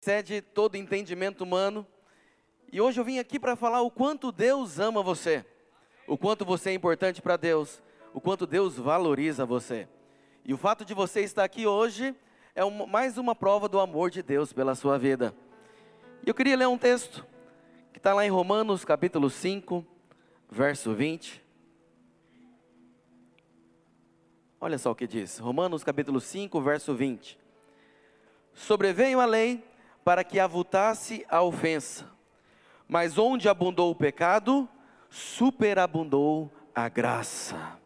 excede todo entendimento humano. E hoje eu vim aqui para falar o quanto Deus ama você, o quanto você é importante para Deus, o quanto Deus valoriza você. E o fato de você estar aqui hoje é mais uma prova do amor de Deus pela sua vida. E eu queria ler um texto que está lá em Romanos capítulo 5, verso 20. Olha só o que diz, Romanos capítulo 5, verso 20. Sobreveio a lei para que avultasse a ofensa, mas onde abundou o pecado, superabundou a graça.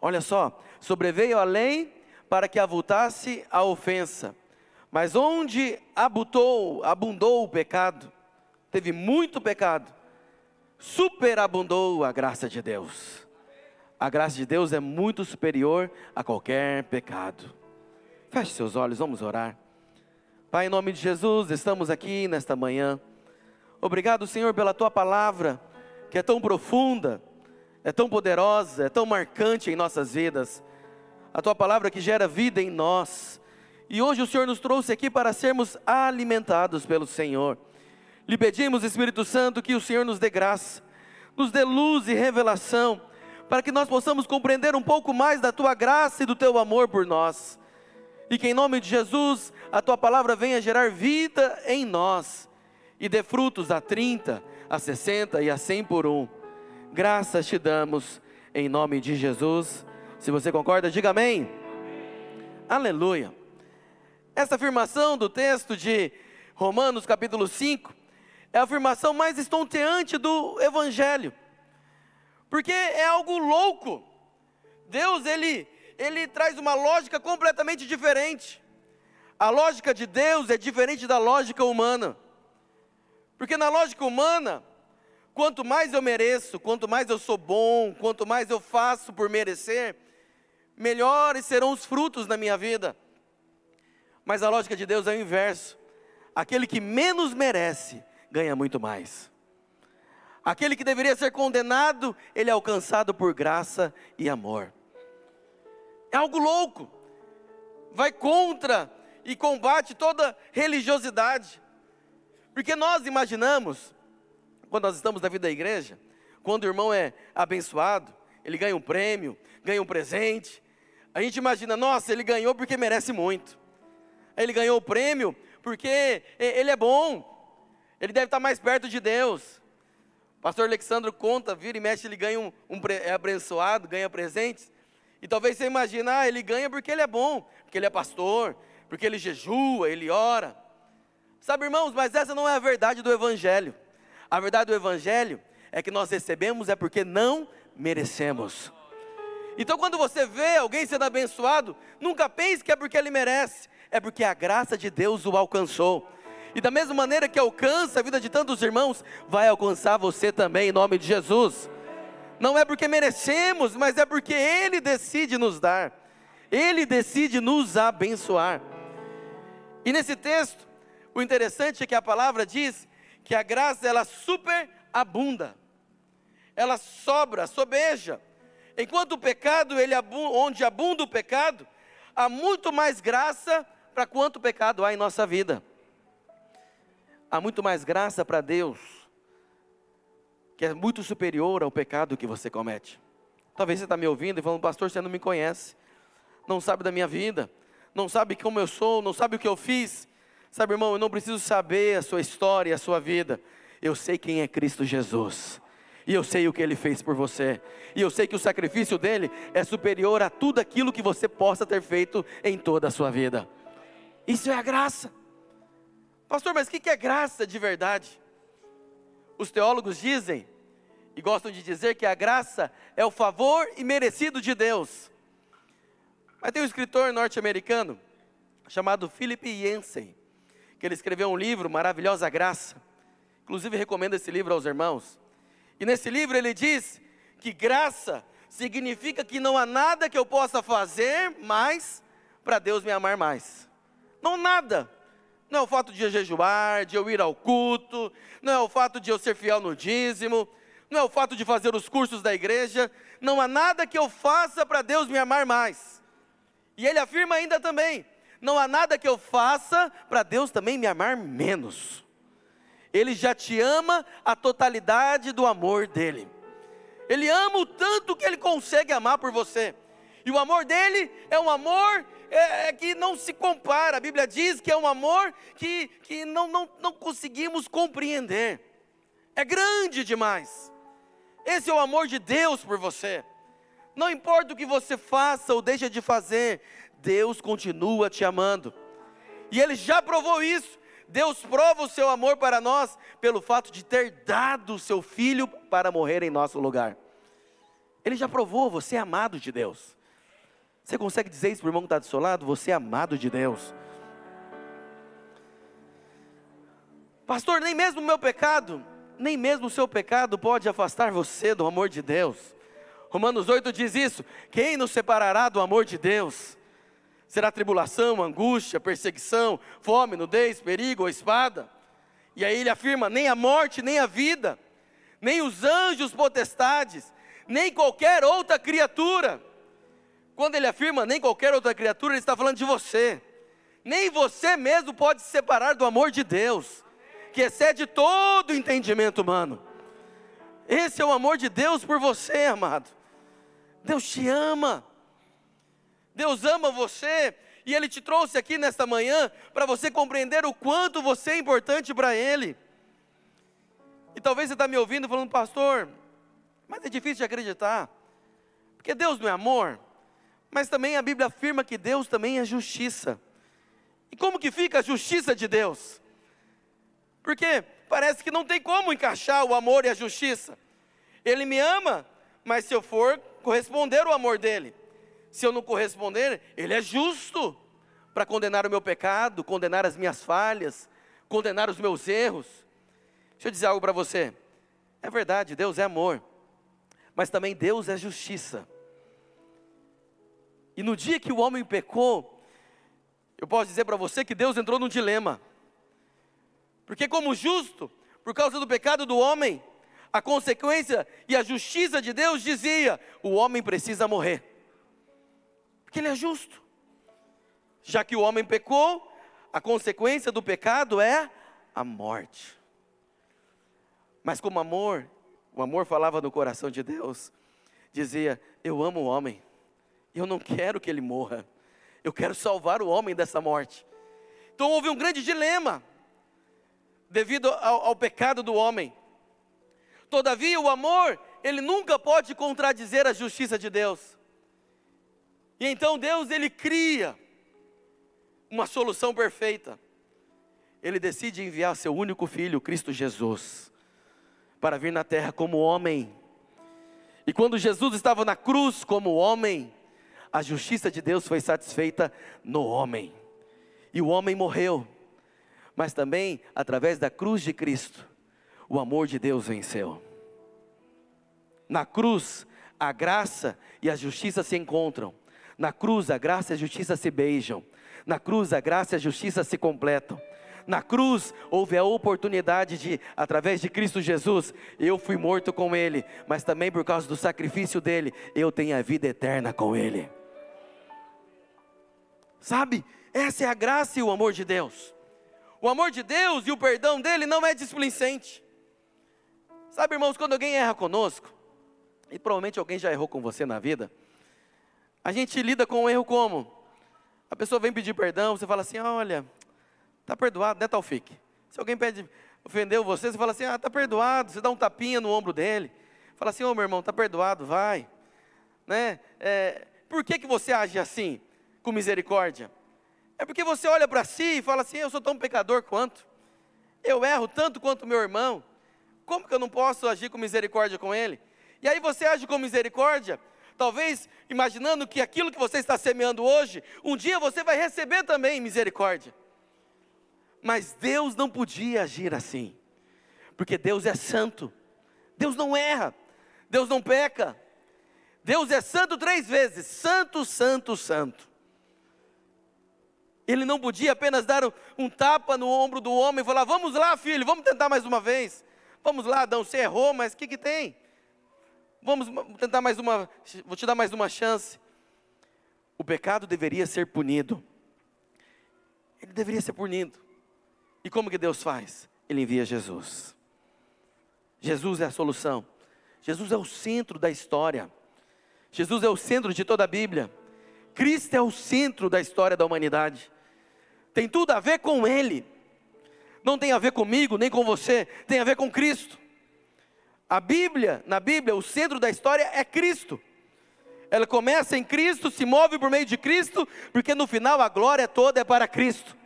Olha só, sobreveio a lei para que avultasse a ofensa, mas onde abundou, abundou o pecado, teve muito pecado, superabundou a graça de Deus. A graça de Deus é muito superior a qualquer pecado. Feche seus olhos, vamos orar. Pai, em nome de Jesus, estamos aqui nesta manhã. Obrigado, Senhor, pela tua palavra, que é tão profunda, é tão poderosa, é tão marcante em nossas vidas. A tua palavra que gera vida em nós. E hoje o Senhor nos trouxe aqui para sermos alimentados pelo Senhor. Lhe pedimos, Espírito Santo, que o Senhor nos dê graça, nos dê luz e revelação para que nós possamos compreender um pouco mais da tua graça e do teu amor por nós. E que em nome de Jesus, a tua palavra venha gerar vida em nós e dê frutos a 30, a 60 e a 100 por um. Graças te damos em nome de Jesus. Se você concorda, diga amém. amém. Aleluia. Essa afirmação do texto de Romanos capítulo 5 é a afirmação mais estonteante do evangelho porque é algo louco. Deus, ele, ele traz uma lógica completamente diferente. A lógica de Deus é diferente da lógica humana. Porque na lógica humana, quanto mais eu mereço, quanto mais eu sou bom, quanto mais eu faço por merecer, melhores serão os frutos na minha vida. Mas a lógica de Deus é o inverso. Aquele que menos merece, ganha muito mais. Aquele que deveria ser condenado, ele é alcançado por graça e amor. É algo louco. Vai contra e combate toda religiosidade. Porque nós imaginamos, quando nós estamos na vida da igreja, quando o irmão é abençoado, ele ganha um prêmio, ganha um presente. A gente imagina, nossa, ele ganhou porque merece muito. Ele ganhou o prêmio porque ele é bom. Ele deve estar mais perto de Deus. Pastor Alexandre conta, vira e mexe, ele ganha um, um é abençoado, ganha presentes. E talvez você imagine, ah, ele ganha porque ele é bom, porque ele é pastor, porque ele jejua, ele ora. Sabe, irmãos, mas essa não é a verdade do Evangelho. A verdade do Evangelho é que nós recebemos é porque não merecemos. Então, quando você vê alguém sendo abençoado, nunca pense que é porque ele merece, é porque a graça de Deus o alcançou. E da mesma maneira que alcança a vida de tantos irmãos, vai alcançar você também, em nome de Jesus. Não é porque merecemos, mas é porque Ele decide nos dar, Ele decide nos abençoar. E nesse texto, o interessante é que a palavra diz que a graça ela superabunda, ela sobra, sobeja. Enquanto o pecado, ele onde abunda o pecado, há muito mais graça para quanto pecado há em nossa vida há muito mais graça para Deus, que é muito superior ao pecado que você comete. Talvez você está me ouvindo e falando, pastor, você não me conhece, não sabe da minha vida, não sabe como eu sou, não sabe o que eu fiz. Sabe, irmão, eu não preciso saber a sua história, a sua vida. Eu sei quem é Cristo Jesus. E eu sei o que ele fez por você. E eu sei que o sacrifício dele é superior a tudo aquilo que você possa ter feito em toda a sua vida. Isso é a graça. Pastor, mas o que é graça de verdade? Os teólogos dizem, e gostam de dizer, que a graça é o favor imerecido de Deus. Mas tem um escritor norte-americano chamado Philip Yancey, que ele escreveu um livro, Maravilhosa Graça. Inclusive, recomendo esse livro aos irmãos. E nesse livro ele diz que graça significa que não há nada que eu possa fazer mais para Deus me amar mais. Não nada. Não é o fato de eu jejuar, de eu ir ao culto, não é o fato de eu ser fiel no dízimo, não é o fato de fazer os cursos da igreja, não há nada que eu faça para Deus me amar mais. E ele afirma ainda também: não há nada que eu faça para Deus também me amar menos. Ele já te ama a totalidade do amor dele. Ele ama o tanto que ele consegue amar por você. E o amor dele é um amor é, é que não se compara. A Bíblia diz que é um amor que, que não, não, não conseguimos compreender. É grande demais. Esse é o amor de Deus por você. Não importa o que você faça ou deixa de fazer, Deus continua te amando. E Ele já provou isso. Deus prova o seu amor para nós pelo fato de ter dado o seu filho para morrer em nosso lugar. Ele já provou, você é amado de Deus. Você consegue dizer isso para o irmão que está do seu lado? Você é amado de Deus. Pastor, nem mesmo o meu pecado, nem mesmo o seu pecado pode afastar você do amor de Deus. Romanos 8 diz isso: quem nos separará do amor de Deus? Será tribulação, angústia, perseguição, fome, nudez, perigo ou espada? E aí ele afirma: nem a morte, nem a vida, nem os anjos potestades, nem qualquer outra criatura. Quando ele afirma nem qualquer outra criatura, ele está falando de você. Nem você mesmo pode se separar do amor de Deus, que excede todo entendimento humano. Esse é o amor de Deus por você, amado. Deus te ama. Deus ama você e Ele te trouxe aqui nesta manhã para você compreender o quanto você é importante para Ele. E talvez você está me ouvindo falando, pastor, mas é difícil de acreditar, porque Deus não é amor, mas também a Bíblia afirma que Deus também é justiça. E como que fica a justiça de Deus? Porque parece que não tem como encaixar o amor e a justiça. Ele me ama, mas se eu for corresponder o amor dele, se eu não corresponder, Ele é justo para condenar o meu pecado, condenar as minhas falhas, condenar os meus erros. Deixa eu dizer algo para você. É verdade, Deus é amor, mas também Deus é justiça. E no dia que o homem pecou, eu posso dizer para você que Deus entrou num dilema. Porque, como justo, por causa do pecado do homem, a consequência e a justiça de Deus dizia: o homem precisa morrer. Porque ele é justo. Já que o homem pecou, a consequência do pecado é a morte. Mas como amor, o amor falava no coração de Deus, dizia: Eu amo o homem, eu não quero que ele morra, eu quero salvar o homem dessa morte. Então houve um grande dilema, devido ao, ao pecado do homem. Todavia, o amor, ele nunca pode contradizer a justiça de Deus. E então Deus ele cria uma solução perfeita. Ele decide enviar seu único filho, Cristo Jesus, para vir na terra como homem. E quando Jesus estava na cruz como homem, a justiça de Deus foi satisfeita no homem. E o homem morreu. Mas também, através da cruz de Cristo, o amor de Deus venceu. Na cruz, a graça e a justiça se encontram. Na cruz, a graça e a justiça se beijam. Na cruz, a graça e a justiça se completam. Na cruz houve a oportunidade de, através de Cristo Jesus, eu fui morto com Ele, mas também por causa do sacrifício dele, eu tenho a vida eterna com Ele. Sabe, essa é a graça e o amor de Deus. O amor de Deus e o perdão dele não é displicente. Sabe, irmãos, quando alguém erra conosco, e provavelmente alguém já errou com você na vida, a gente lida com o erro como? A pessoa vem pedir perdão, você fala assim: olha, está perdoado, né, Taufik? Se alguém pede, ofendeu você, você fala assim: ah, está perdoado. Você dá um tapinha no ombro dele, fala assim: ô oh, meu irmão, está perdoado, vai. Né? É, por que, que você age assim, com misericórdia? É porque você olha para si e fala assim: eu sou tão pecador quanto, eu erro tanto quanto meu irmão, como que eu não posso agir com misericórdia com ele? E aí você age com misericórdia, talvez imaginando que aquilo que você está semeando hoje, um dia você vai receber também misericórdia. Mas Deus não podia agir assim, porque Deus é santo, Deus não erra, Deus não peca, Deus é santo três vezes: santo, santo, santo. Ele não podia apenas dar um, tapa no ombro do homem e falar: Vamos lá, filho, vamos tentar mais uma vez. Vamos lá, Adão, você errou, mas o que, que tem? Vamos tentar mais uma, vou te dar mais uma chance. O pecado deveria ser punido. ele deveria ser punido. E como que Deus faz? Ele envia Jesus. Jesus é a solução. Jesus é o centro da história. Jesus é o centro de toda a Bíblia. Cristo é o centro da história da humanidade. Tem tudo a ver com Ele. Não tem a ver comigo, nem com você, tem a ver com Cristo. A Bíblia, na Bíblia, o centro da história é Cristo. Ela começa em Cristo, se move por meio de Cristo, porque no final a glória toda é para Cristo.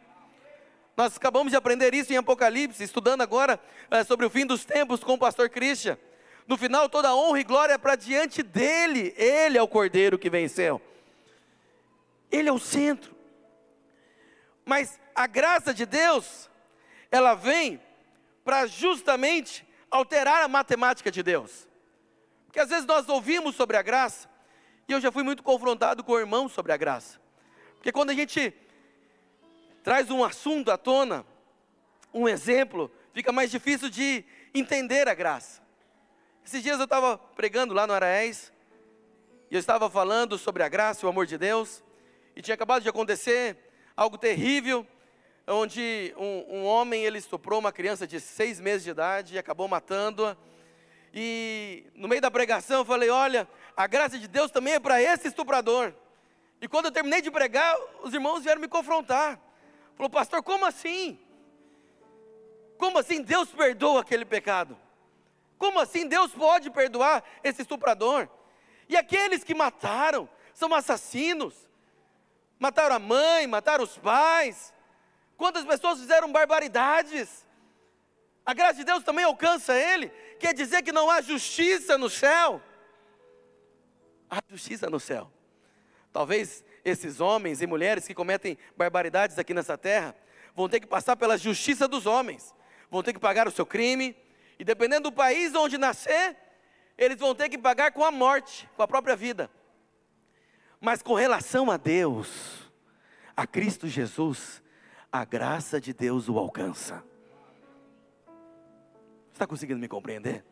Nós acabamos de aprender isso em Apocalipse, estudando agora é, sobre o fim dos tempos com o pastor Christian. No final, toda honra e glória é para diante dele. Ele é o cordeiro que venceu. Ele é o centro. Mas a graça de Deus, ela vem para justamente alterar a matemática de Deus. Porque às vezes nós ouvimos sobre a graça, e eu já fui muito confrontado com o irmão sobre a graça. Porque quando a gente traz um assunto à tona, um exemplo, fica mais difícil de entender a graça. Esses dias eu estava pregando lá no Araés, e eu estava falando sobre a graça e o amor de Deus, e tinha acabado de acontecer algo terrível, onde um, um homem ele estuprou uma criança de seis meses de idade e acabou matando-a. E no meio da pregação eu falei: olha, a graça de Deus também é para esse estuprador. E quando eu terminei de pregar, os irmãos vieram me confrontar. Falou, pastor, como assim? Como assim Deus perdoa aquele pecado? Como assim Deus pode perdoar esse estuprador? E aqueles que mataram são assassinos. Mataram a mãe, mataram os pais. Quantas pessoas fizeram barbaridades? A graça de Deus também alcança ele. Quer dizer que não há justiça no céu? Há justiça no céu. Talvez esses homens e mulheres que cometem barbaridades aqui nessa terra vão ter que passar pela justiça dos homens, vão ter que pagar o seu crime, e dependendo do país onde nascer, eles vão ter que pagar com a morte, com a própria vida. Mas com relação a Deus, a Cristo Jesus, a graça de Deus o alcança. Está conseguindo me compreender?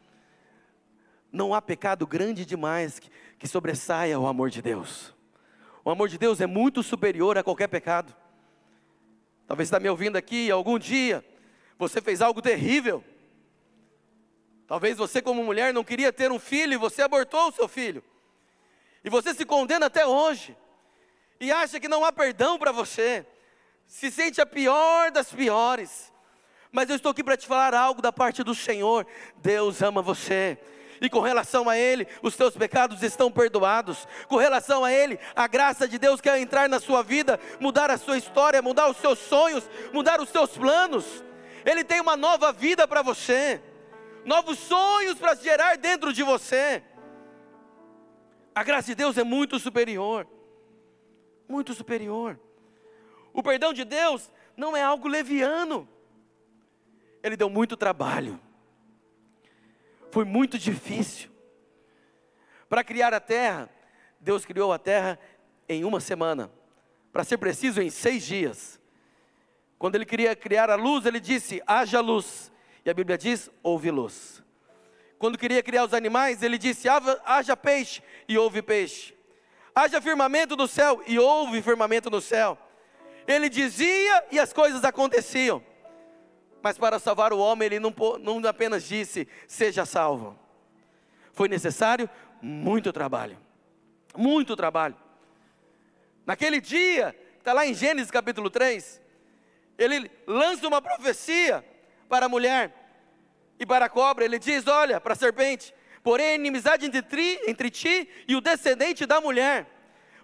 Não há pecado grande demais que, que sobressaia o amor de Deus. O amor de Deus é muito superior a qualquer pecado. Talvez está me ouvindo aqui, algum dia você fez algo terrível. Talvez você, como mulher, não queria ter um filho e você abortou o seu filho. E você se condena até hoje. E acha que não há perdão para você. Se sente a pior das piores. Mas eu estou aqui para te falar algo da parte do Senhor. Deus ama você e com relação a Ele, os teus pecados estão perdoados. Com relação a Ele, a graça de Deus quer entrar na sua vida, mudar a sua história, mudar os seus sonhos, mudar os seus planos. Ele tem uma nova vida para você, novos sonhos para gerar dentro de você. A graça de Deus é muito superior, muito superior. O perdão de Deus não é algo leviano, Ele deu muito trabalho. Foi muito difícil. Para criar a terra, Deus criou a terra em uma semana. Para ser preciso, em seis dias. Quando ele queria criar a luz, ele disse: haja luz. E a Bíblia diz: houve luz. Quando queria criar os animais, ele disse: haja peixe, e houve peixe. Haja firmamento no céu, e houve firmamento no céu. Ele dizia e as coisas aconteciam. Mas para salvar o homem, ele não, não apenas disse: seja salvo. Foi necessário muito trabalho. Muito trabalho. Naquele dia, está lá em Gênesis capítulo 3, ele lança uma profecia para a mulher e para a cobra. Ele diz: Olha, para a serpente, porém inimizade entre, tri, entre ti e o descendente da mulher.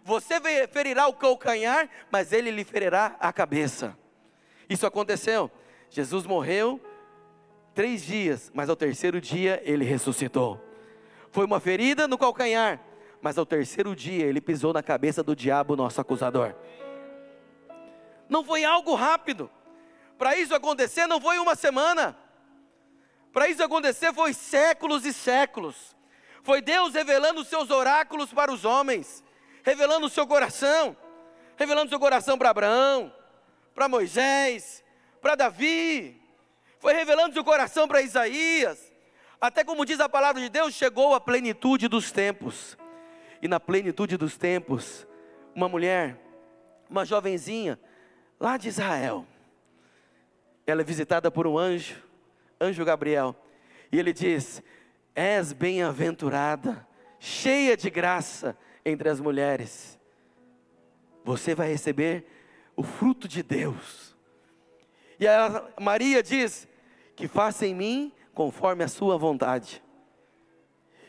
Você ferirá o calcanhar, mas ele lhe ferirá a cabeça. Isso aconteceu. Jesus morreu três dias, mas ao terceiro dia ele ressuscitou. Foi uma ferida no calcanhar, mas ao terceiro dia ele pisou na cabeça do diabo, nosso acusador. Não foi algo rápido. Para isso acontecer, não foi uma semana. Para isso acontecer, foi séculos e séculos. Foi Deus revelando os seus oráculos para os homens, revelando o seu coração, revelando o seu coração para Abraão, para Moisés, para Davi, foi revelando seu coração para Isaías, até como diz a palavra de Deus, chegou a plenitude dos tempos. E na plenitude dos tempos, uma mulher, uma jovenzinha, lá de Israel. Ela é visitada por um anjo, anjo Gabriel, e ele diz: És bem-aventurada, cheia de graça entre as mulheres. Você vai receber o fruto de Deus. E a Maria diz: Que faça em mim conforme a sua vontade.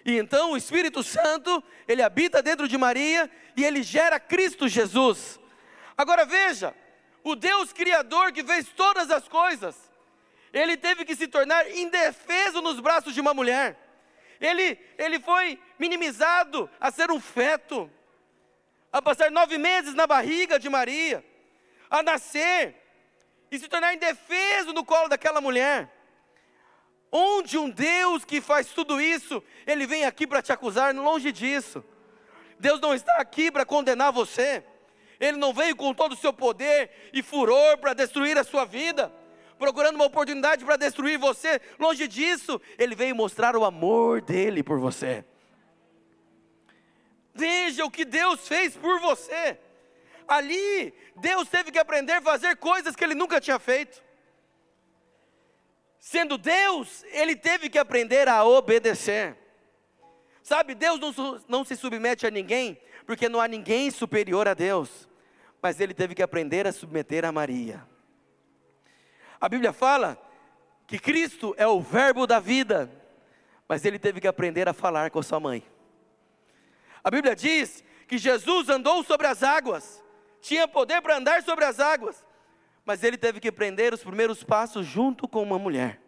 E então o Espírito Santo, ele habita dentro de Maria e ele gera Cristo Jesus. Agora veja, o Deus Criador que fez todas as coisas, ele teve que se tornar indefeso nos braços de uma mulher. Ele, ele foi minimizado a ser um feto, a passar nove meses na barriga de Maria, a nascer e se tornar indefeso no colo daquela mulher. Onde um Deus que faz tudo isso, ele vem aqui para te acusar, longe disso. Deus não está aqui para condenar você. Ele não veio com todo o seu poder e furor para destruir a sua vida, procurando uma oportunidade para destruir você. Longe disso, ele veio mostrar o amor dele por você. Veja o que Deus fez por você. Ali, Deus teve que aprender a fazer coisas que ele nunca tinha feito. Sendo Deus, ele teve que aprender a obedecer. Sabe, Deus não, não se submete a ninguém, porque não há ninguém superior a Deus. Mas ele teve que aprender a submeter a Maria. A Bíblia fala que Cristo é o Verbo da vida, mas ele teve que aprender a falar com sua mãe. A Bíblia diz que Jesus andou sobre as águas, tinha poder para andar sobre as águas, mas ele teve que aprender os primeiros passos junto com uma mulher.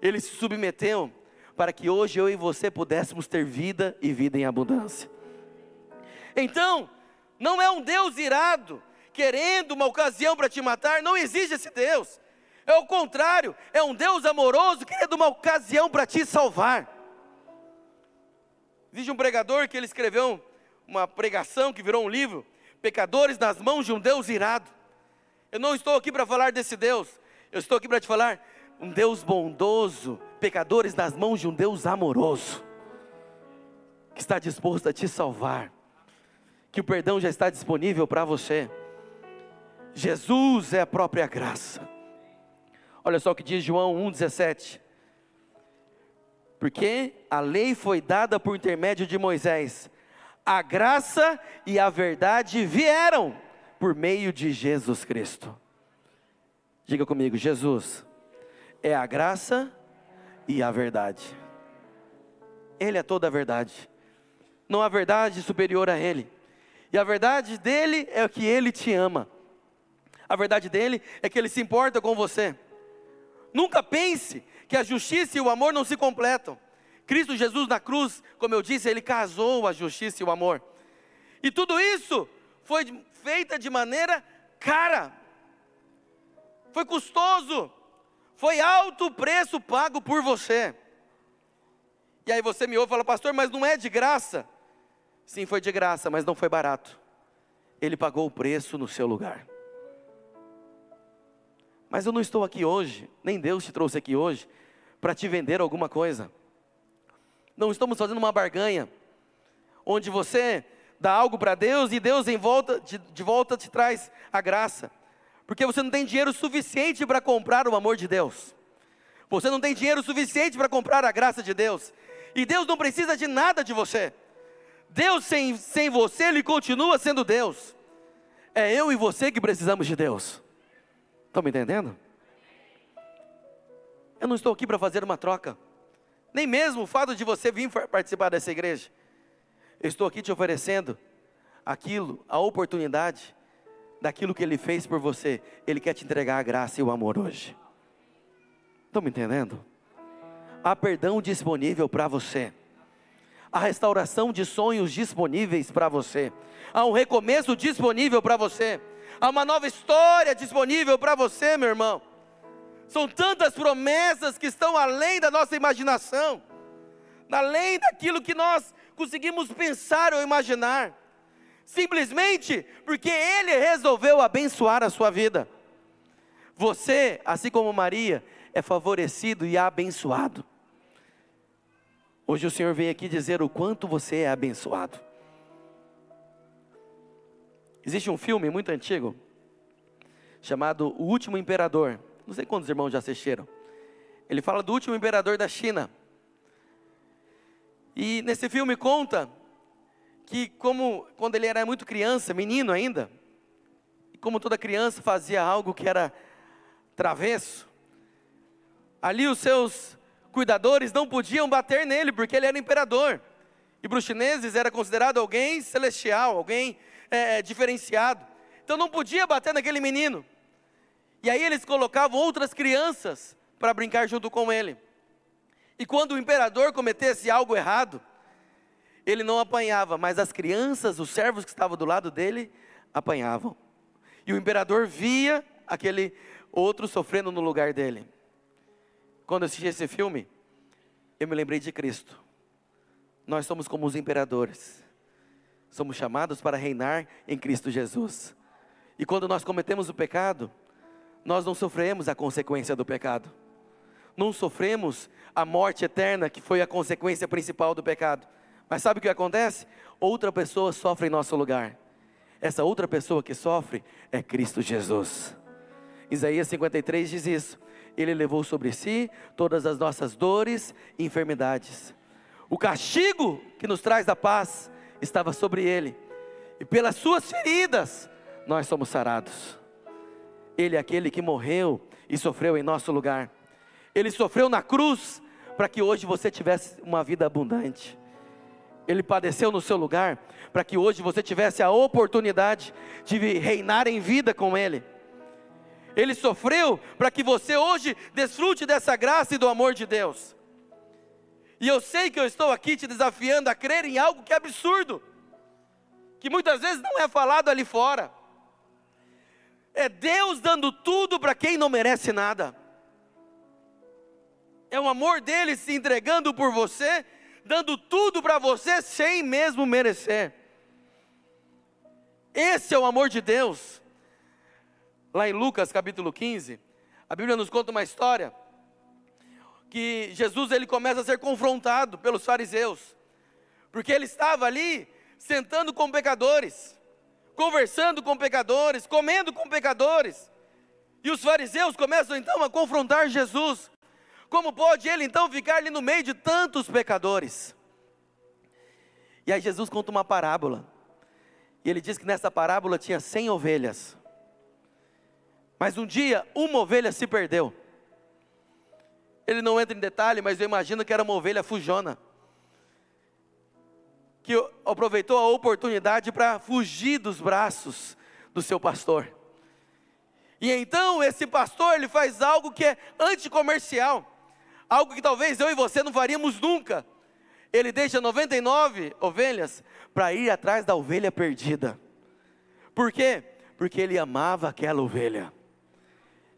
Ele se submeteu para que hoje eu e você pudéssemos ter vida e vida em abundância. Então, não é um Deus irado, querendo uma ocasião para te matar, não existe esse Deus. É o contrário, é um Deus amoroso, querendo uma ocasião para te salvar. Existe um pregador que ele escreveu uma pregação que virou um livro, Pecadores nas mãos de um Deus irado. Eu não estou aqui para falar desse Deus, eu estou aqui para te falar um Deus bondoso, pecadores nas mãos de um Deus amoroso, que está disposto a te salvar, que o perdão já está disponível para você. Jesus é a própria graça. Olha só o que diz João 1,17. Porque a lei foi dada por intermédio de Moisés, a graça e a verdade vieram por meio de Jesus Cristo. Diga comigo, Jesus é a graça e a verdade. Ele é toda a verdade. Não há verdade superior a Ele. E a verdade dele é que Ele te ama. A verdade dele é que Ele se importa com você. Nunca pense que a justiça e o amor não se completam. Cristo Jesus na cruz, como eu disse, Ele casou a justiça e o amor. E tudo isso foi feita de maneira cara, foi custoso, foi alto o preço pago por você. E aí você me ouve e fala, pastor, mas não é de graça. Sim, foi de graça, mas não foi barato. Ele pagou o preço no seu lugar. Mas eu não estou aqui hoje, nem Deus te trouxe aqui hoje, para te vender alguma coisa. Não estamos fazendo uma barganha, onde você dá algo para Deus e Deus em volta, de, de volta te traz a graça. Porque você não tem dinheiro suficiente para comprar o amor de Deus. Você não tem dinheiro suficiente para comprar a graça de Deus. E Deus não precisa de nada de você. Deus sem, sem você, Ele continua sendo Deus. É eu e você que precisamos de Deus. Estão me entendendo? Eu não estou aqui para fazer uma troca. Nem mesmo o fato de você vir participar dessa igreja. Eu estou aqui te oferecendo aquilo, a oportunidade daquilo que Ele fez por você. Ele quer te entregar a graça e o amor hoje. Estão me entendendo? Há perdão disponível para você. Há restauração de sonhos disponíveis para você. Há um recomeço disponível para você. Há uma nova história disponível para você, meu irmão. São tantas promessas que estão além da nossa imaginação, além daquilo que nós conseguimos pensar ou imaginar, simplesmente porque Ele resolveu abençoar a sua vida. Você, assim como Maria, é favorecido e abençoado. Hoje o Senhor vem aqui dizer o quanto você é abençoado. Existe um filme muito antigo, chamado O Último Imperador. Não sei quantos irmãos já assistiram. Ele fala do último imperador da China. E nesse filme conta que como quando ele era muito criança, menino ainda, e como toda criança fazia algo que era travesso, ali os seus cuidadores não podiam bater nele porque ele era imperador. E para os chineses era considerado alguém celestial, alguém é, diferenciado. Então não podia bater naquele menino. E aí eles colocavam outras crianças para brincar junto com ele. E quando o imperador cometesse algo errado, ele não apanhava, mas as crianças, os servos que estavam do lado dele, apanhavam. E o imperador via aquele outro sofrendo no lugar dele. Quando eu assisti esse filme, eu me lembrei de Cristo. Nós somos como os imperadores. Somos chamados para reinar em Cristo Jesus. E quando nós cometemos o pecado, nós não sofremos a consequência do pecado. Não sofremos a morte eterna, que foi a consequência principal do pecado. Mas sabe o que acontece? Outra pessoa sofre em nosso lugar. Essa outra pessoa que sofre é Cristo Jesus. Isaías 53 diz isso. Ele levou sobre si todas as nossas dores e enfermidades. O castigo que nos traz a paz estava sobre ele. E pelas suas feridas nós somos sarados. Ele é aquele que morreu e sofreu em nosso lugar. Ele sofreu na cruz para que hoje você tivesse uma vida abundante. Ele padeceu no seu lugar para que hoje você tivesse a oportunidade de reinar em vida com Ele. Ele sofreu para que você hoje desfrute dessa graça e do amor de Deus. E eu sei que eu estou aqui te desafiando a crer em algo que é absurdo, que muitas vezes não é falado ali fora. É Deus dando tudo para quem não merece nada. É o amor dele se entregando por você dando tudo para você sem mesmo merecer. Esse é o amor de Deus. Lá em Lucas capítulo 15, a Bíblia nos conta uma história que Jesus ele começa a ser confrontado pelos fariseus, porque ele estava ali sentando com pecadores, conversando com pecadores, comendo com pecadores. E os fariseus começam então a confrontar Jesus. Como pode ele então ficar ali no meio de tantos pecadores? E aí Jesus conta uma parábola. E ele diz que nessa parábola tinha cem ovelhas. Mas um dia uma ovelha se perdeu. Ele não entra em detalhe, mas eu imagino que era uma ovelha fujona. Que aproveitou a oportunidade para fugir dos braços do seu pastor. E então esse pastor ele faz algo que é anticomercial algo que talvez eu e você não faríamos nunca. Ele deixa 99 ovelhas para ir atrás da ovelha perdida. Por quê? Porque ele amava aquela ovelha.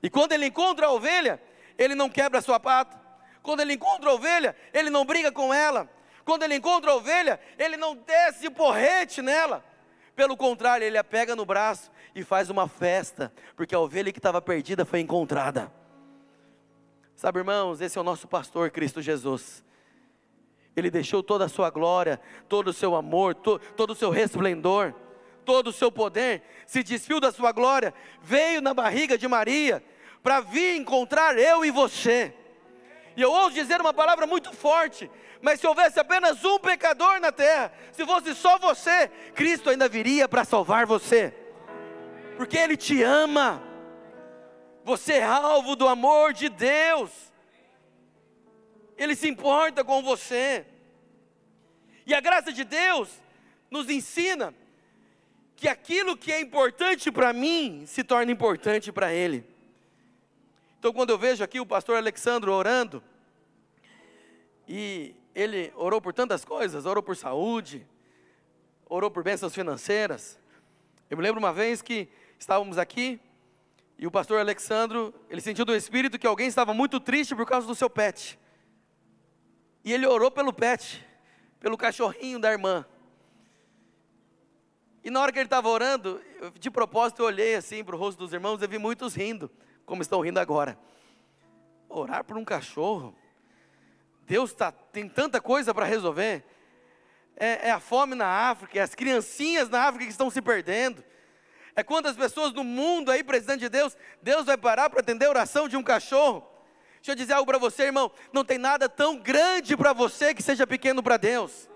E quando ele encontra a ovelha, ele não quebra a sua pata. Quando ele encontra a ovelha, ele não briga com ela. Quando ele encontra a ovelha, ele não desce o porrete nela. Pelo contrário, ele a pega no braço e faz uma festa, porque a ovelha que estava perdida foi encontrada. Sabe, irmãos, esse é o nosso pastor Cristo Jesus. Ele deixou toda a sua glória, todo o seu amor, to, todo o seu resplendor, todo o seu poder, se despiu da sua glória, veio na barriga de Maria para vir encontrar eu e você. E eu ouso dizer uma palavra muito forte, mas se houvesse apenas um pecador na terra, se fosse só você, Cristo ainda viria para salvar você, porque Ele te ama. Você é alvo do amor de Deus. Ele se importa com você. E a graça de Deus nos ensina que aquilo que é importante para mim se torna importante para Ele. Então, quando eu vejo aqui o pastor Alexandre orando, e ele orou por tantas coisas, orou por saúde, orou por bênçãos financeiras. Eu me lembro uma vez que estávamos aqui, e o pastor Alexandro, ele sentiu do Espírito que alguém estava muito triste por causa do seu pet. E ele orou pelo pet, pelo cachorrinho da irmã. E na hora que ele estava orando, eu, de propósito eu olhei assim para o rosto dos irmãos e vi muitos rindo, como estão rindo agora. Orar por um cachorro? Deus tá, tem tanta coisa para resolver. É, é a fome na África, é as criancinhas na África que estão se perdendo É quantas pessoas no mundo aí precisando de Deus, Deus vai parar para atender a oração de um cachorro. Deixa eu dizer algo para você, irmão. Não tem nada tão grande para você que seja pequeno para Deus.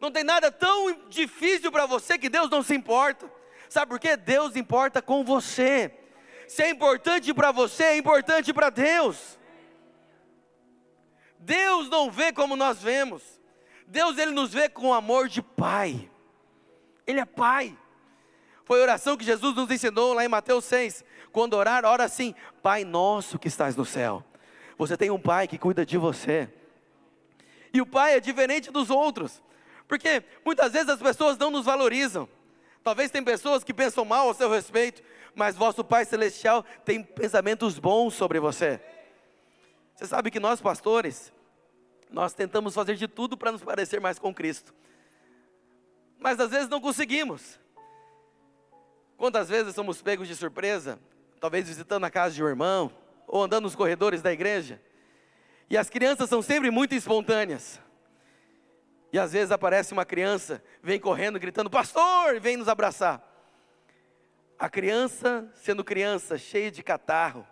Não tem nada tão difícil para você que Deus não se importa. Sabe por quê? Deus importa com você. Se é importante para você, é importante para Deus. Deus não vê como nós vemos. Deus ele nos vê com amor de pai. Ele é pai. Foi a oração que Jesus nos ensinou lá em Mateus 6. Quando orar, ora assim: Pai nosso que estás no céu. Você tem um pai que cuida de você. E o pai é diferente dos outros. Porque muitas vezes as pessoas não nos valorizam. Talvez tem pessoas que pensam mal ao seu respeito, mas vosso Pai celestial tem pensamentos bons sobre você. Você sabe que nós pastores, nós tentamos fazer de tudo para nos parecer mais com Cristo. Mas às vezes não conseguimos. Quantas vezes somos pegos de surpresa, talvez visitando a casa de um irmão, ou andando nos corredores da igreja, e as crianças são sempre muito espontâneas. E às vezes aparece uma criança, vem correndo, gritando, pastor, e vem nos abraçar. A criança, sendo criança, cheia de catarro,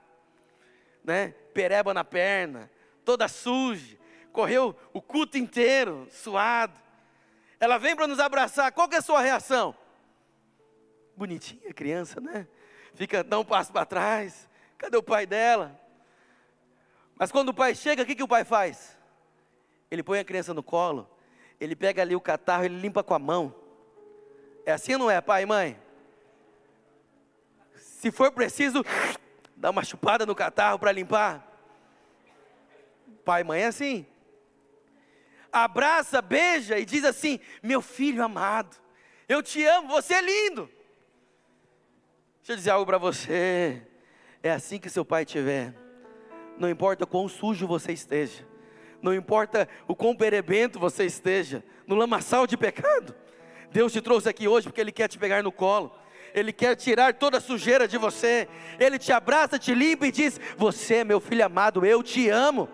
né? Pereba na perna, toda suja, correu o culto inteiro, suado. Ela vem para nos abraçar, qual que é a sua reação? Bonitinha criança, né? Fica, dá um passo para trás. Cadê o pai dela? Mas quando o pai chega, o que, que o pai faz? Ele põe a criança no colo, ele pega ali o catarro, ele limpa com a mão. É assim ou não é, pai e mãe? Se for preciso, dá uma chupada no catarro para limpar. Pai e mãe é assim. Abraça, beija e diz assim: Meu filho amado, eu te amo, você é lindo. Deixa eu dizer algo para você. É assim que seu pai vê. Não importa quão sujo você esteja. Não importa o quão perebento você esteja. No lamaçal de pecado. Deus te trouxe aqui hoje porque Ele quer te pegar no colo. Ele quer tirar toda a sujeira de você. Ele te abraça, te limpa e diz: Você é meu filho amado, eu te amo.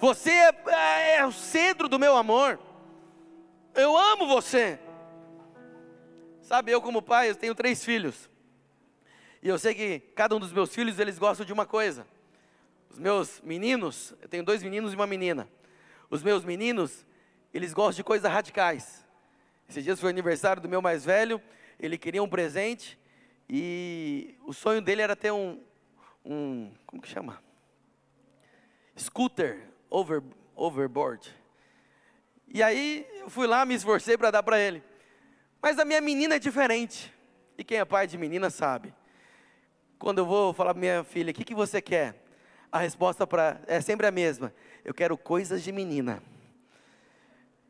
Você é, é o centro do meu amor. Eu amo você. Sabe, eu como pai, eu tenho três filhos. E eu sei que cada um dos meus filhos, eles gostam de uma coisa. Os meus meninos, eu tenho dois meninos e uma menina. Os meus meninos, eles gostam de coisas radicais. Esses dias foi o aniversário do meu mais velho, ele queria um presente e o sonho dele era ter um, um como que chama? Scooter over, overboard. E aí eu fui lá, me esforcei para dar para ele. Mas a minha menina é diferente. E quem é pai de menina sabe. Quando eu vou falar para minha filha, o que, que você quer? A resposta pra, é sempre a mesma. Eu quero coisas de menina.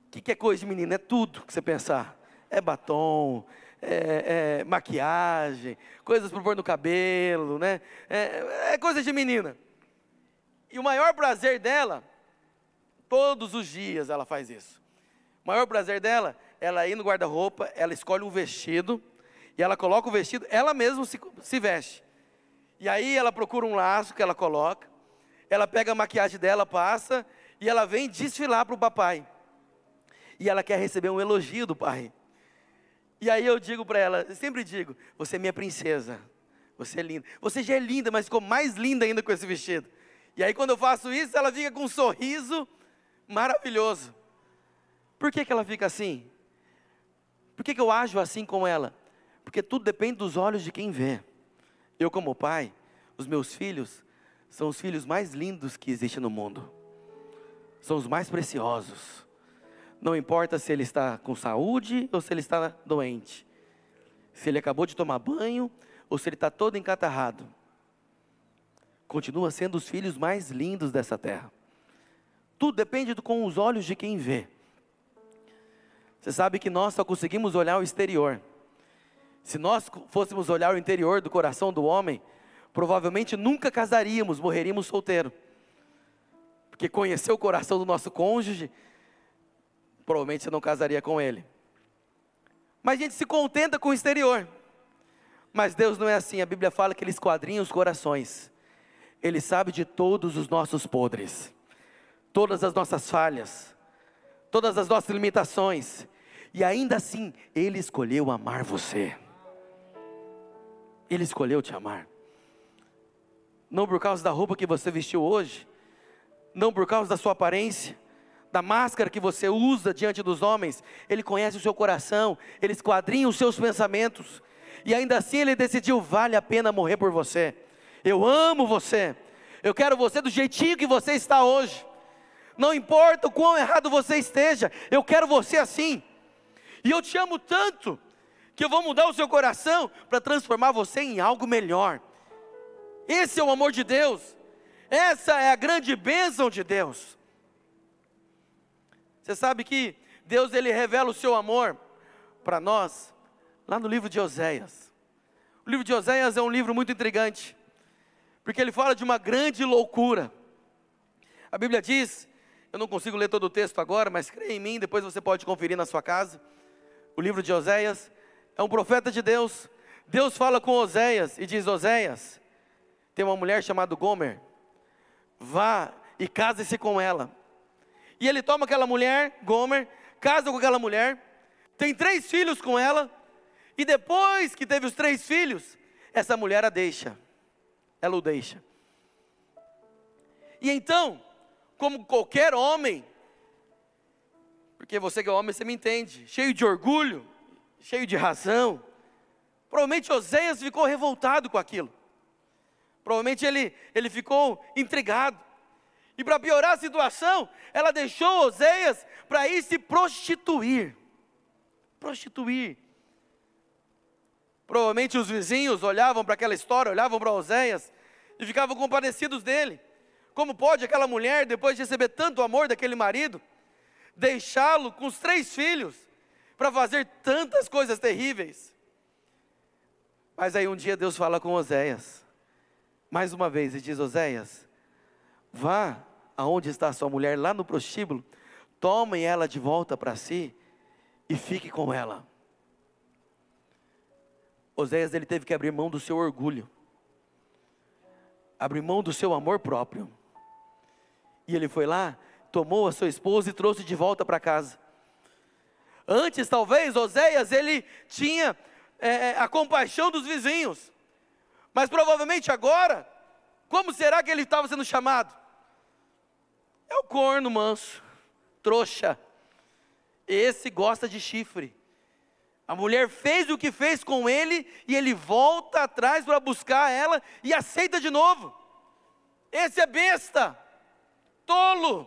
O que, que é coisa de menina? É tudo que você pensar. É batom, é, é maquiagem, coisas para pôr no cabelo, né? É, é coisa de menina. E o maior prazer dela, todos os dias ela faz isso. O maior prazer dela, ela ir no guarda-roupa, ela escolhe um vestido, e ela coloca o vestido, ela mesma se, se veste. E aí ela procura um laço que ela coloca, ela pega a maquiagem dela, passa, e ela vem desfilar para o papai. E ela quer receber um elogio do pai. E aí eu digo para ela, sempre digo, você é minha princesa, você é linda. Você já é linda, mas ficou mais linda ainda com esse vestido. E aí quando eu faço isso, ela fica com um sorriso maravilhoso. Por que, que ela fica assim? Por que, que eu ajo assim com ela? Porque tudo depende dos olhos de quem vê. Eu, como pai, os meus filhos são os filhos mais lindos que existem no mundo, são os mais preciosos. Não importa se ele está com saúde ou se ele está doente, se ele acabou de tomar banho ou se ele está todo encatarrado. Continua sendo os filhos mais lindos dessa terra. Tudo depende do, com os olhos de quem vê. Você sabe que nós só conseguimos olhar o exterior. Se nós fôssemos olhar o interior do coração do homem, provavelmente nunca casaríamos, morreríamos solteiro. Porque conhecer o coração do nosso cônjuge, provavelmente você não casaria com ele. Mas a gente se contenta com o exterior. Mas Deus não é assim, a Bíblia fala que Ele esquadrinha os corações. Ele sabe de todos os nossos podres, todas as nossas falhas, todas as nossas limitações. E ainda assim, Ele escolheu amar você. Ele escolheu te amar. Não por causa da roupa que você vestiu hoje, não por causa da sua aparência, da máscara que você usa diante dos homens, Ele conhece o seu coração, Ele esquadrinha os seus pensamentos, e ainda assim Ele decidiu: vale a pena morrer por você. Eu amo você, eu quero você do jeitinho que você está hoje, não importa o quão errado você esteja, eu quero você assim, e eu te amo tanto, que eu vou mudar o seu coração para transformar você em algo melhor. Esse é o amor de Deus, essa é a grande bênção de Deus. Você sabe que Deus ele revela o seu amor para nós lá no livro de Oséias. O livro de Oséias é um livro muito intrigante, porque ele fala de uma grande loucura. A Bíblia diz, eu não consigo ler todo o texto agora, mas creia em mim, depois você pode conferir na sua casa. O livro de Oséias é um profeta de Deus. Deus fala com Oséias e diz: Oséias, tem uma mulher chamada Gomer, vá e case-se com ela. E ele toma aquela mulher, Gomer, casa com aquela mulher, tem três filhos com ela, e depois que teve os três filhos, essa mulher a deixa. Ela o deixa. E então, como qualquer homem, porque você que é homem, você me entende, cheio de orgulho, cheio de razão, provavelmente Oséias ficou revoltado com aquilo. Provavelmente ele, ele ficou intrigado. E para piorar a situação, ela deixou Oséias para ir se prostituir. Prostituir. Provavelmente os vizinhos olhavam para aquela história, olhavam para Oséias e ficavam compadecidos dele. Como pode aquela mulher, depois de receber tanto amor daquele marido, deixá-lo com os três filhos para fazer tantas coisas terríveis? Mas aí um dia Deus fala com Oséias, mais uma vez, e diz: Oséias, vá aonde está sua mulher, lá no prostíbulo, tomem ela de volta para si e fique com ela. Oséias ele teve que abrir mão do seu orgulho, abrir mão do seu amor próprio. E ele foi lá, tomou a sua esposa e trouxe de volta para casa. Antes, talvez, Oséias ele tinha é, é, a compaixão dos vizinhos, mas provavelmente agora, como será que ele estava sendo chamado? É o corno manso, trouxa. Esse gosta de chifre. A mulher fez o que fez com ele e ele volta atrás para buscar ela e aceita de novo. Esse é besta, tolo.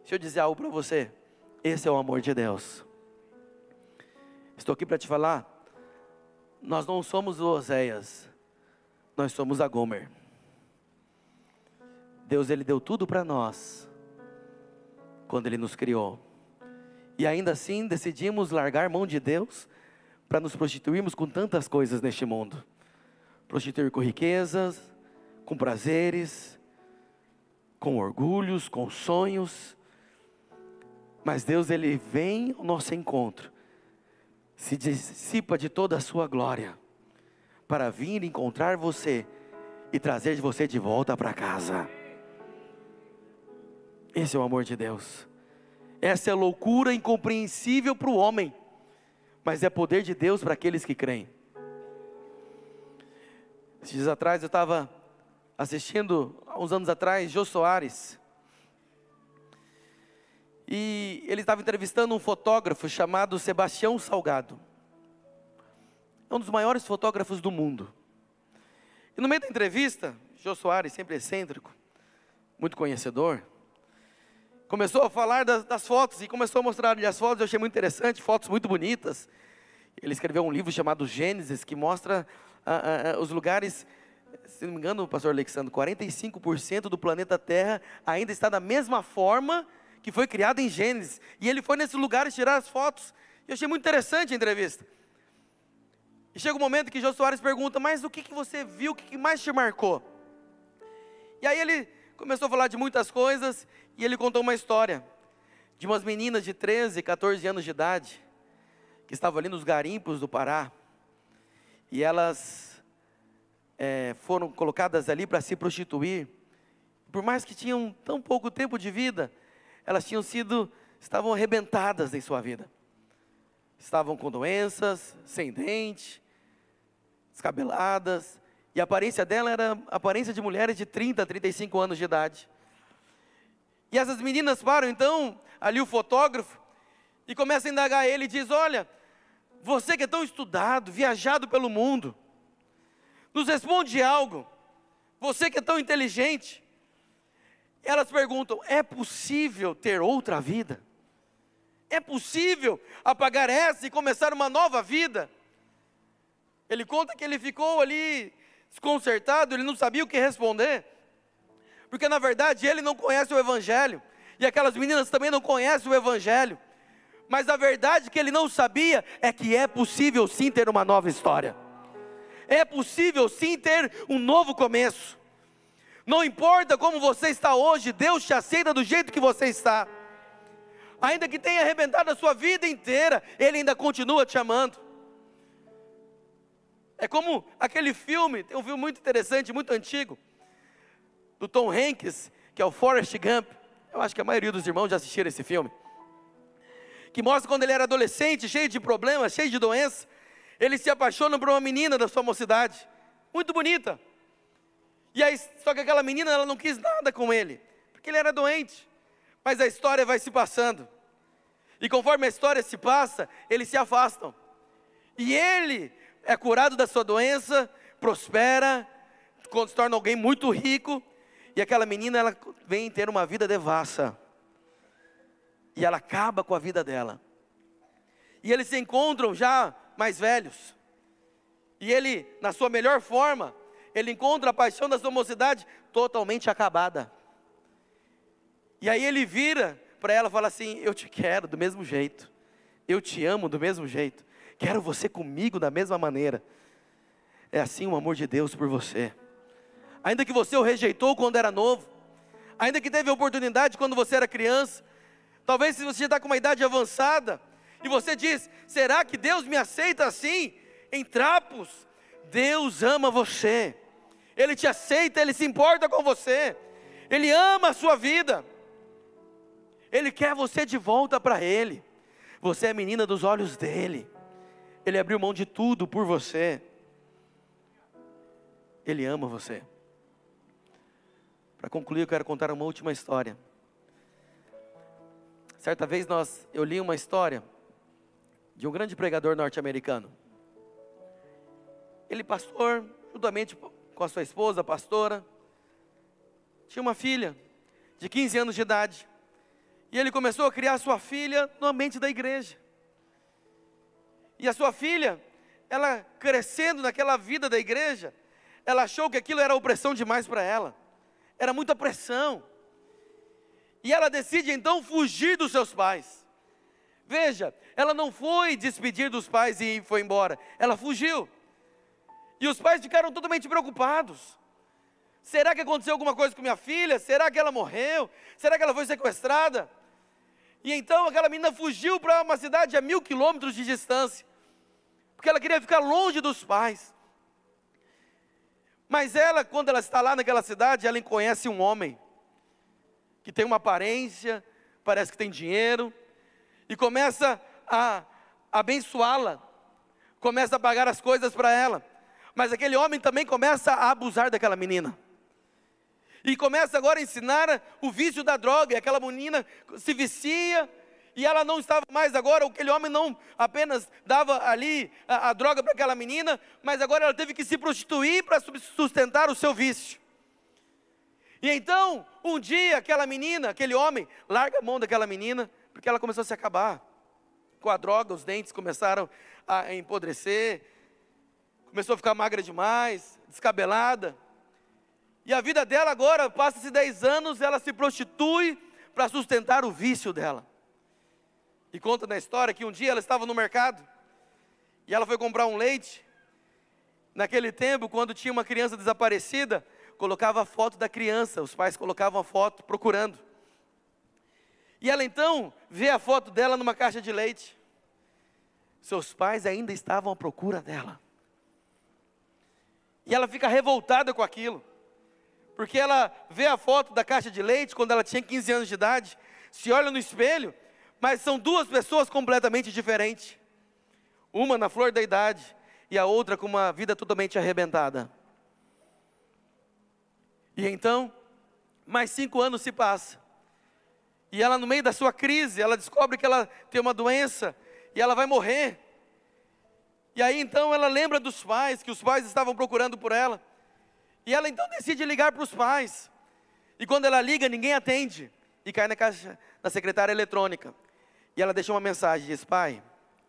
Deixa eu dizer algo para você. Esse é o amor de Deus. Estou aqui para te falar. Nós não somos o Oséias, nós somos a Gomer. Deus ele deu tudo para nós quando ele nos criou. E ainda assim decidimos largar mão de Deus para nos prostituirmos com tantas coisas neste mundo. Prostituir com riquezas, com prazeres, com orgulhos, com sonhos. Mas Deus ele vem ao nosso encontro, se dissipa de toda a sua glória, para vir encontrar você e trazer você de volta para casa. Esse é o amor de Deus. Essa é loucura incompreensível para o homem, mas é poder de Deus para aqueles que creem. Esses dias atrás eu estava assistindo, uns anos atrás, Jô Soares. E ele estava entrevistando um fotógrafo chamado Sebastião Salgado. É um dos maiores fotógrafos do mundo. E no meio da entrevista, Jô Soares, sempre excêntrico, muito conhecedor, começou a falar das, das fotos e começou a mostrar-lhe as fotos. Eu achei muito interessante, fotos muito bonitas. Ele escreveu um livro chamado Gênesis, que mostra ah, ah, ah os lugares, se não me engano, pastor Alexandre, 45% do planeta Terra ainda está da mesma forma que foi criado em Gênesis. E ele foi nesses lugares tirar as fotos. Eu achei muito interessante a entrevista. E chega um momento que Jô Soares pergunta, mas o que, que você viu, o que, que mais te marcou? E aí ele começou a falar de muitas coisas, e ele contou uma história de umas meninas de 13, 14 anos de idade, que estavam ali nos garimpos do Pará, e elas é, foram colocadas ali para se prostituir. Por mais que tinham tão pouco tempo de vida, elas tinham sido, estavam arrebentadas em sua vida. Estavam com doenças, sem dente, descabeladas, e a aparência dela era a aparência de mulheres de 30, 35 anos de idade. E essas meninas param então, ali o fotógrafo, e começa a indagar ele e diz: Olha, você que é tão estudado, viajado pelo mundo, nos responde algo. Você que é tão inteligente. Elas perguntam: é possível ter outra vida? É possível apagar essa e começar uma nova vida? Ele conta que ele ficou ali desconcertado, ele não sabia o que responder, porque na verdade ele não conhece o Evangelho, e aquelas meninas também não conhecem o Evangelho, mas a verdade que ele não sabia é que é possível sim ter uma nova história, é possível sim ter um novo começo, não importa como você está hoje, Deus te aceita do jeito que você está, ainda que tenha arrebentado a sua vida inteira, Ele ainda continua te amando. É como aquele filme, tem um filme muito interessante, muito antigo, do Tom Hanks, que é o Forrest Gump. Eu acho que a maioria dos irmãos já assistiram esse filme. Que mostra quando ele era adolescente, cheio de problemas, cheio de doenças. Ele se apaixona por uma menina da sua mocidade, muito bonita. E aí, só que aquela menina, ela não quis nada com ele, porque ele era doente. Mas a história vai se passando. E conforme a história se passa, eles se afastam. E ele é curado da sua doença, prospera, se torna alguém muito rico, e aquela menina ela vem ter uma vida devassa. E ela acaba com a vida dela. E eles se encontram já mais velhos. E ele, na sua melhor forma, ele encontra a paixão da sua mocidade totalmente acabada. E aí ele vira para ela e fala assim: Eu te quero do mesmo jeito, eu te amo do mesmo jeito, quero você comigo da mesma maneira. É assim o amor de Deus por você. Ainda que você o rejeitou quando era novo, ainda que teve oportunidade quando você era criança, talvez se você está com uma idade avançada, e você diz: será que Deus me aceita assim, em trapos? Deus ama você, Ele te aceita, Ele se importa com você, Ele ama a sua vida, Ele quer você de volta para Ele, você é menina dos olhos dEle. Ele abriu mão de tudo por você. Ele ama você. Para concluir, eu quero contar uma última história. Certa vez nós, eu li uma história de um grande pregador norte-americano. Ele pastor, juntamente com a sua esposa, pastora, tinha uma filha de 15 anos de idade. E ele começou a criar sua filha no ambiente da igreja. E a sua filha, ela crescendo naquela vida da igreja, ela achou que aquilo era opressão demais para ela. Era muita pressão. E ela decide então fugir dos seus pais. Veja, ela não foi despedir dos pais e foi embora. Ela fugiu. E os pais ficaram totalmente preocupados. Será que aconteceu alguma coisa com minha filha? Será que ela morreu? Será que ela foi sequestrada? E então aquela menina fugiu para uma cidade a mil quilômetros de distância porque ela queria ficar longe dos pais. Mas ela, quando ela está lá naquela cidade, ela conhece um homem que tem uma aparência, parece que tem dinheiro, e começa a abençoá-la, começa a pagar as coisas para ela. Mas aquele homem também começa a abusar daquela menina. E começa agora a ensinar o vício da droga, e aquela menina se vicia, e ela não estava mais agora, aquele homem não apenas dava ali a, a droga para aquela menina, mas agora ela teve que se prostituir para sustentar o seu vício. E então, um dia, aquela menina, aquele homem, larga a mão daquela menina, porque ela começou a se acabar. Com a droga, os dentes começaram a empodrecer, começou a ficar magra demais, descabelada. E a vida dela agora, passa-se 10 anos, ela se prostitui para sustentar o vício dela. E conta na história que um dia ela estava no mercado e ela foi comprar um leite. Naquele tempo, quando tinha uma criança desaparecida, colocava a foto da criança, os pais colocavam a foto procurando. E ela então vê a foto dela numa caixa de leite. Seus pais ainda estavam à procura dela. E ela fica revoltada com aquilo. Porque ela vê a foto da caixa de leite quando ela tinha 15 anos de idade, se olha no espelho mas são duas pessoas completamente diferentes. Uma na flor da idade e a outra com uma vida totalmente arrebentada. E então, mais cinco anos se passam. E ela, no meio da sua crise, ela descobre que ela tem uma doença e ela vai morrer. E aí então ela lembra dos pais, que os pais estavam procurando por ela. E ela então decide ligar para os pais. E quando ela liga, ninguém atende. E cai na caixa da secretária eletrônica. E ela deixa uma mensagem: diz, pai,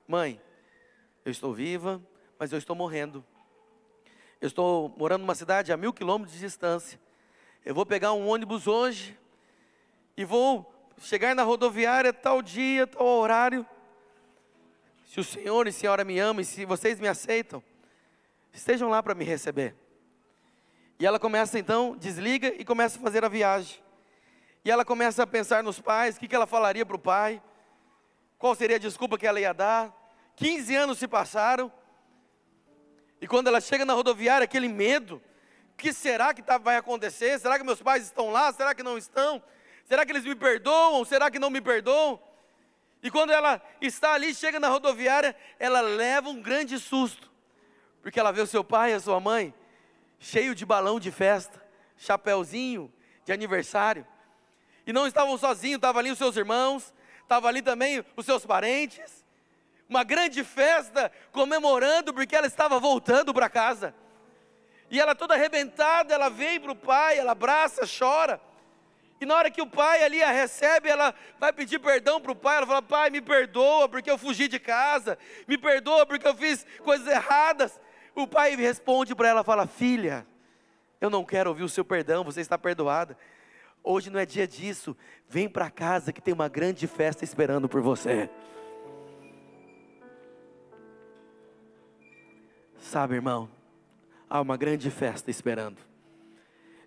mãe, eu estou viva, mas eu estou morrendo. Eu estou morando numa cidade a mil quilômetros de distância. Eu vou pegar um ônibus hoje e vou chegar na rodoviária tal dia, tal horário. Se o senhor e a senhora me amam e se vocês me aceitam, estejam lá para me receber. E ela começa então, desliga e começa a fazer a viagem. E ela começa a pensar nos pais, o que, que ela falaria para o pai, qual seria a desculpa que ela ia dar. 15 anos se passaram, e quando ela chega na rodoviária, aquele medo, o que será que tá, vai acontecer? Será que meus pais estão lá? Será que não estão? Será que eles me perdoam? Será que não me perdoam? E quando ela está ali, chega na rodoviária, ela leva um grande susto, porque ela vê o seu pai e a sua mãe cheio de balão de festa, chapéuzinho de aniversário, e não estavam sozinhos, estavam ali os seus irmãos, estavam ali também os seus parentes, uma grande festa comemorando porque ela estava voltando para casa. E ela toda arrebentada, ela vem para o pai, ela abraça, chora. E na hora que o pai ali a recebe, ela vai pedir perdão para o pai. Ela fala: Pai, me perdoa porque eu fugi de casa, me perdoa porque eu fiz coisas erradas. O pai responde para ela: Fala, filha, eu não quero ouvir o seu perdão, você está perdoada. Hoje não é dia disso. Vem para casa que tem uma grande festa esperando por você. Sabe, irmão, há uma grande festa esperando.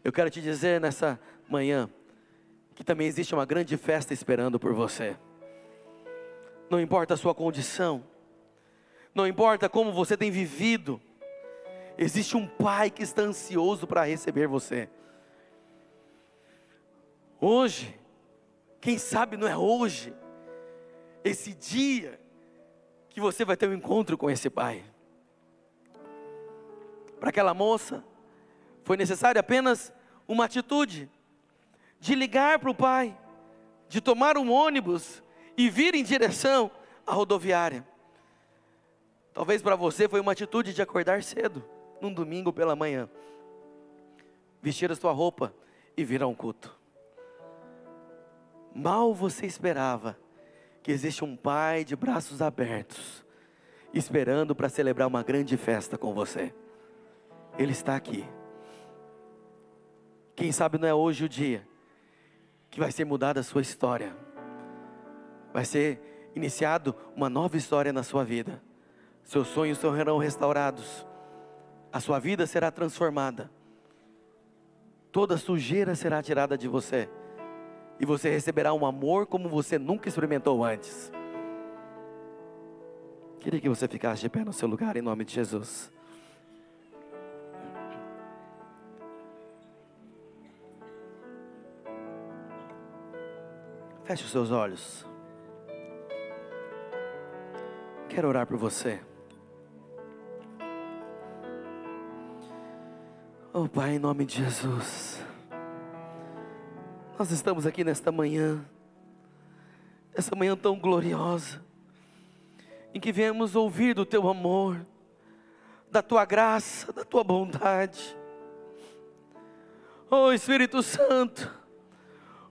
Eu quero te dizer nessa manhã que também existe uma grande festa esperando por você. Não importa a sua condição, não importa como você tem vivido, existe um pai que está ansioso para receber você. Hoje, quem sabe não é hoje, esse dia, que você vai ter um encontro com esse pai. Para aquela moça, foi necessária apenas uma atitude de ligar para o pai, de tomar um ônibus e vir em direção à rodoviária. Talvez para você foi uma atitude de acordar cedo, num domingo pela manhã, vestir a sua roupa e vir a um culto. Mal você esperava que existe um pai de braços abertos, esperando para celebrar uma grande festa com você. Ele está aqui. Quem sabe não é hoje o dia que vai ser mudada a sua história. Vai ser iniciado uma nova história na sua vida. Seus sonhos serão restaurados. A sua vida será transformada. Toda sujeira será tirada de você. E você receberá um amor como você nunca experimentou antes. Queria que você ficasse de pé no seu lugar em nome de Jesus. Feche os seus olhos. Quero orar por você. Oh Pai, em nome de Jesus. Nós estamos aqui nesta manhã, essa manhã tão gloriosa, em que viemos ouvir do Teu amor, da Tua graça, da Tua bondade. Oh Espírito Santo,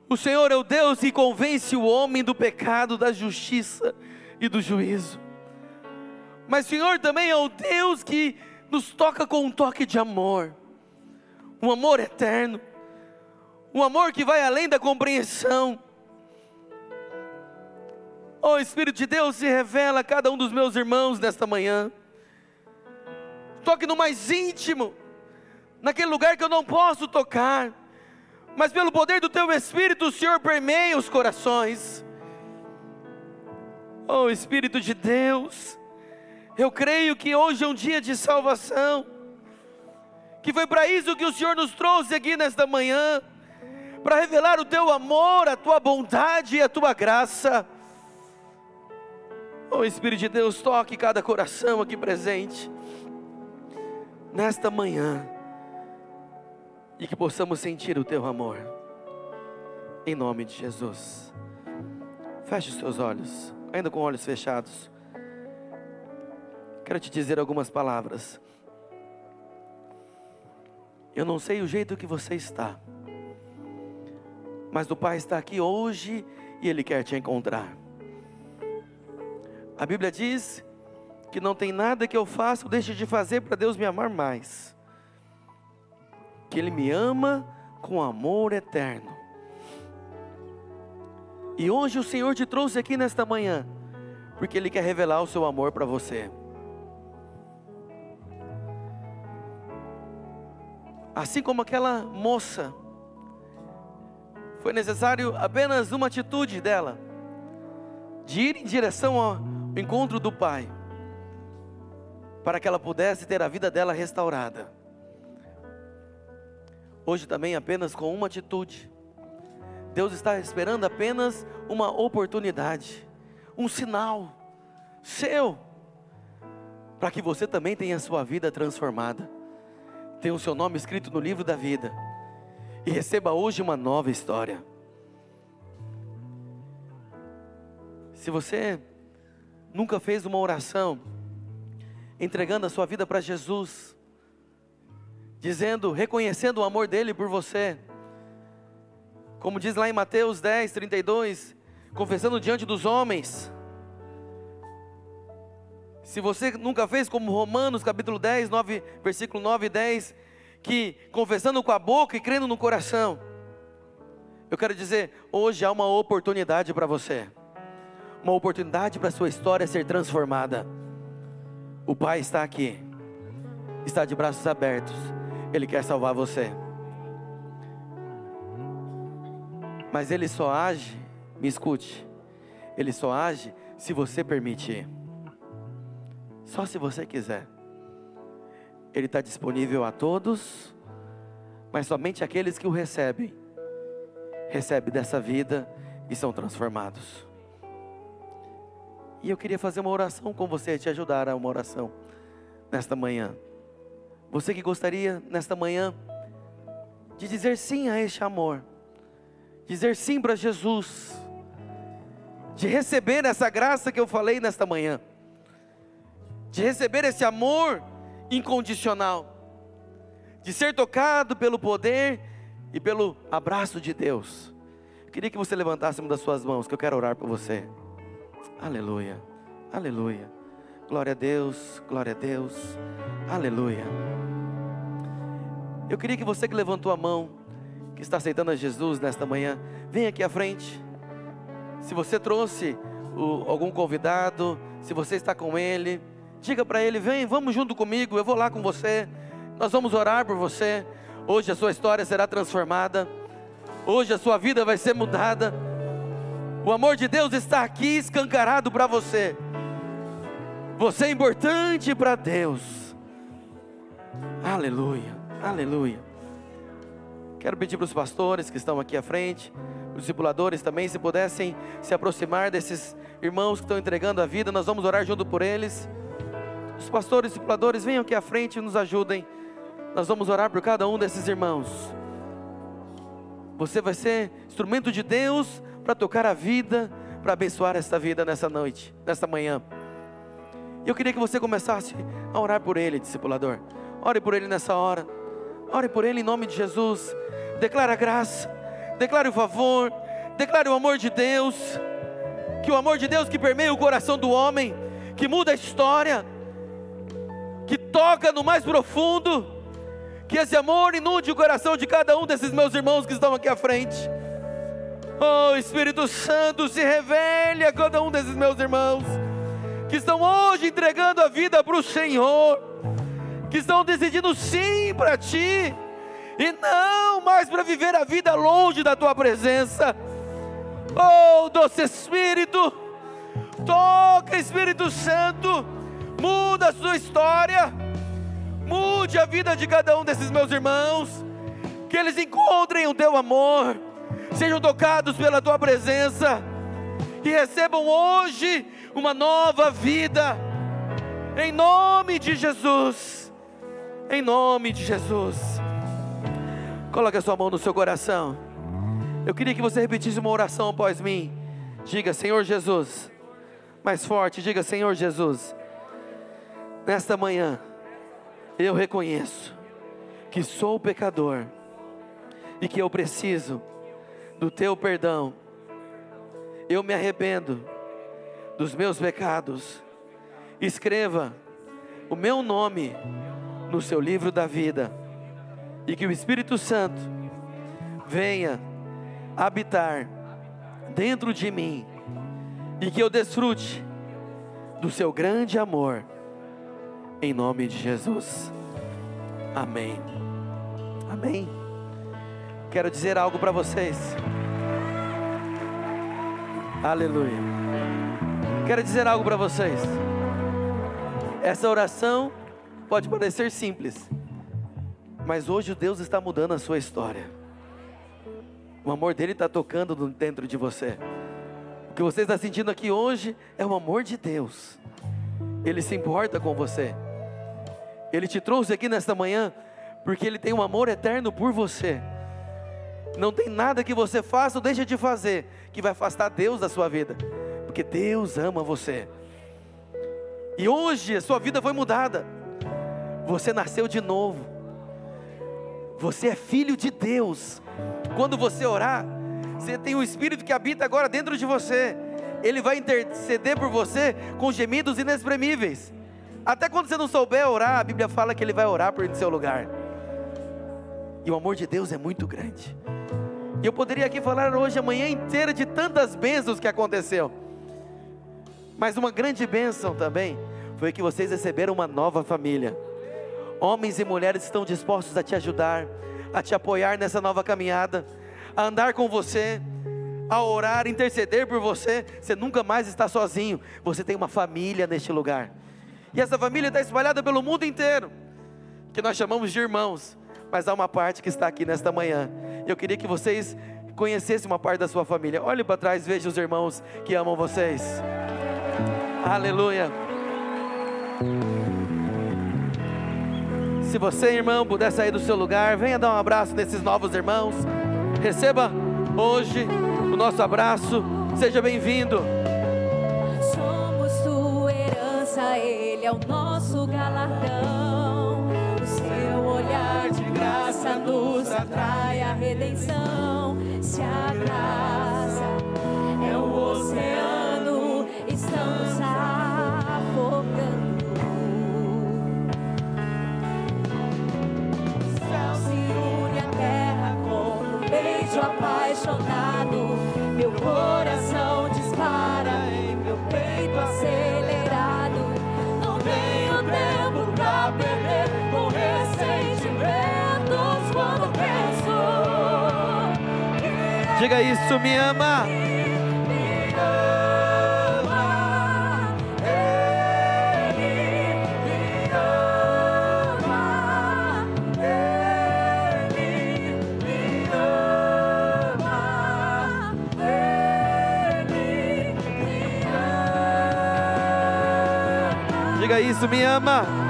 o Senhor é o Deus que convence o homem do pecado, da justiça e do juízo. Mas o Senhor também é o Deus que nos toca com um toque de amor, um amor eterno, um amor que vai além da compreensão. Oh Espírito de Deus, se revela a cada um dos meus irmãos nesta manhã. Toque no mais íntimo, naquele lugar que eu não posso tocar mas pelo poder do teu Espírito, o Senhor permeia os corações. Oh Espírito de Deus, eu creio que hoje é um dia de salvação, que foi para isso que o Senhor nos trouxe aqui nesta manhã, para revelar o teu amor, a tua bondade e a tua graça. Oh Espírito de Deus, toque cada coração aqui presente. nesta manhã e que possamos sentir o teu amor. Em nome de Jesus. Feche os seus olhos, ainda com olhos fechados. Quero te dizer algumas palavras. Eu não sei o jeito que você está, mas o Pai está aqui hoje e Ele quer te encontrar. A Bíblia diz que não tem nada que eu faça ou deixe de fazer para Deus me amar mais. Que Ele me ama com amor eterno. E hoje o Senhor te trouxe aqui nesta manhã, porque Ele quer revelar o seu amor para você. Assim como aquela moça, foi necessário apenas uma atitude dela, de ir em direção ao encontro do Pai para que ela pudesse ter a vida dela restaurada. Hoje também, apenas com uma atitude, Deus está esperando apenas uma oportunidade, um sinal seu, para que você também tenha a sua vida transformada, tenha o seu nome escrito no livro da vida e receba hoje uma nova história. Se você nunca fez uma oração, entregando a sua vida para Jesus, dizendo, reconhecendo o amor dele por você, como diz lá em Mateus 10, 32, confessando diante dos homens. Se você nunca fez como Romanos capítulo 10, 9, versículo 9 e 10, que confessando com a boca e crendo no coração, eu quero dizer, hoje há uma oportunidade para você, uma oportunidade para a sua história ser transformada. O Pai está aqui, está de braços abertos, Ele quer salvar você. Mas Ele só age, me escute, Ele só age se você permitir, só se você quiser. Ele está disponível a todos, mas somente aqueles que o recebem, recebem dessa vida e são transformados. E eu queria fazer uma oração com você, te ajudar a uma oração nesta manhã. Você que gostaria nesta manhã de dizer sim a este amor, dizer sim para Jesus, de receber essa graça que eu falei nesta manhã, de receber esse amor incondicional, de ser tocado pelo poder e pelo abraço de Deus. Eu queria que você levantasse uma das suas mãos, que eu quero orar por você. Aleluia, aleluia. Glória a Deus, glória a Deus, aleluia. Eu queria que você que levantou a mão, que está aceitando a Jesus nesta manhã, venha aqui à frente. Se você trouxe o, algum convidado, se você está com ele, diga para ele: vem, vamos junto comigo, eu vou lá com você. Nós vamos orar por você. Hoje a sua história será transformada. Hoje a sua vida vai ser mudada. O amor de Deus está aqui escancarado para você. Você é importante para Deus. Aleluia, aleluia. Quero pedir para os pastores que estão aqui à frente, os discipuladores também, se pudessem se aproximar desses irmãos que estão entregando a vida, nós vamos orar junto por eles. Os pastores e discipuladores, venham aqui à frente e nos ajudem. Nós vamos orar por cada um desses irmãos. Você vai ser instrumento de Deus para tocar a vida, para abençoar esta vida nessa noite, nesta manhã. Eu queria que você começasse a orar por ele, discipulador. Ore por ele nessa hora. Ore por ele em nome de Jesus. Declare a graça, declare o favor, declare o amor de Deus. Que o amor de Deus que permeia o coração do homem, que muda a história, que toca no mais profundo, que esse amor inunde o coração de cada um desses meus irmãos que estão aqui à frente. Oh Espírito Santo, se revele a cada um desses meus irmãos que estão hoje entregando a vida para o Senhor, que estão decidindo sim para Ti e não mais para viver a vida longe da Tua presença. Oh doce Espírito, toca Espírito Santo, muda a sua história, mude a vida de cada um desses meus irmãos, que eles encontrem o Teu amor sejam tocados pela tua presença e recebam hoje uma nova vida, em nome de Jesus, em nome de Jesus. Coloque a sua mão no seu coração. Eu queria que você repetisse uma oração após mim. Diga, Senhor Jesus. Mais forte, diga, Senhor Jesus. Nesta manhã, eu reconheço que sou pecador e que eu preciso do teu perdão. Eu me arrependo dos meus pecados. Escreva o meu nome no seu livro da vida e que o Espírito Santo venha habitar dentro de mim e que eu desfrute do seu grande amor, em nome de Jesus. Amém. Amém. Quero dizer algo para vocês. Aleluia. Quero dizer algo para vocês. Essa oração pode parecer simples, mas hoje Deus está mudando a sua história. O amor dele está tocando dentro de você. O que você está sentindo aqui hoje é o amor de Deus. Ele se importa com você. Ele te trouxe aqui nesta manhã porque ele tem um amor eterno por você. Não tem nada que você faça ou deixe de fazer que vai afastar Deus da sua vida, porque Deus ama você. E hoje a sua vida foi mudada. Você nasceu de novo. Você é filho de Deus. Quando você orar, você tem o Espírito que habita agora dentro de você. Ele vai interceder por você com gemidos inexprimíveis. Até quando você não souber orar, a Bíblia fala que Ele vai orar por seu lugar. E o amor de Deus é muito grande. E eu poderia aqui falar hoje a manhã inteira de tantas bênçãos que aconteceu. Mas uma grande bênção também foi que vocês receberam uma nova família. Homens e mulheres estão dispostos a te ajudar, a te apoiar nessa nova caminhada, a andar com você, a orar, interceder por você. Você nunca mais está sozinho. Você tem uma família neste lugar. E essa família está espalhada pelo mundo inteiro, que nós chamamos de irmãos. Mas há uma parte que está aqui nesta manhã. Eu queria que vocês conhecessem uma parte da sua família. Olhe para trás, veja os irmãos que amam vocês. Aleluia. Se você, irmão, puder sair do seu lugar, venha dar um abraço nesses novos irmãos. Receba hoje o nosso abraço. Seja bem-vindo. Herança, Ele é o nosso galardão. O seu olhar de graça nos atrai a redenção. Diga isso, me ama. me ama. Me ama. Me ama. Me ama. Diga isso, me ama.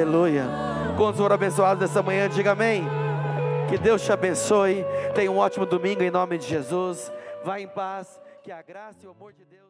Aleluia. Quantos foram abençoados nessa manhã, diga amém. Que Deus te abençoe. Tenha um ótimo domingo em nome de Jesus. Vá em paz. Que a graça e o amor de Deus.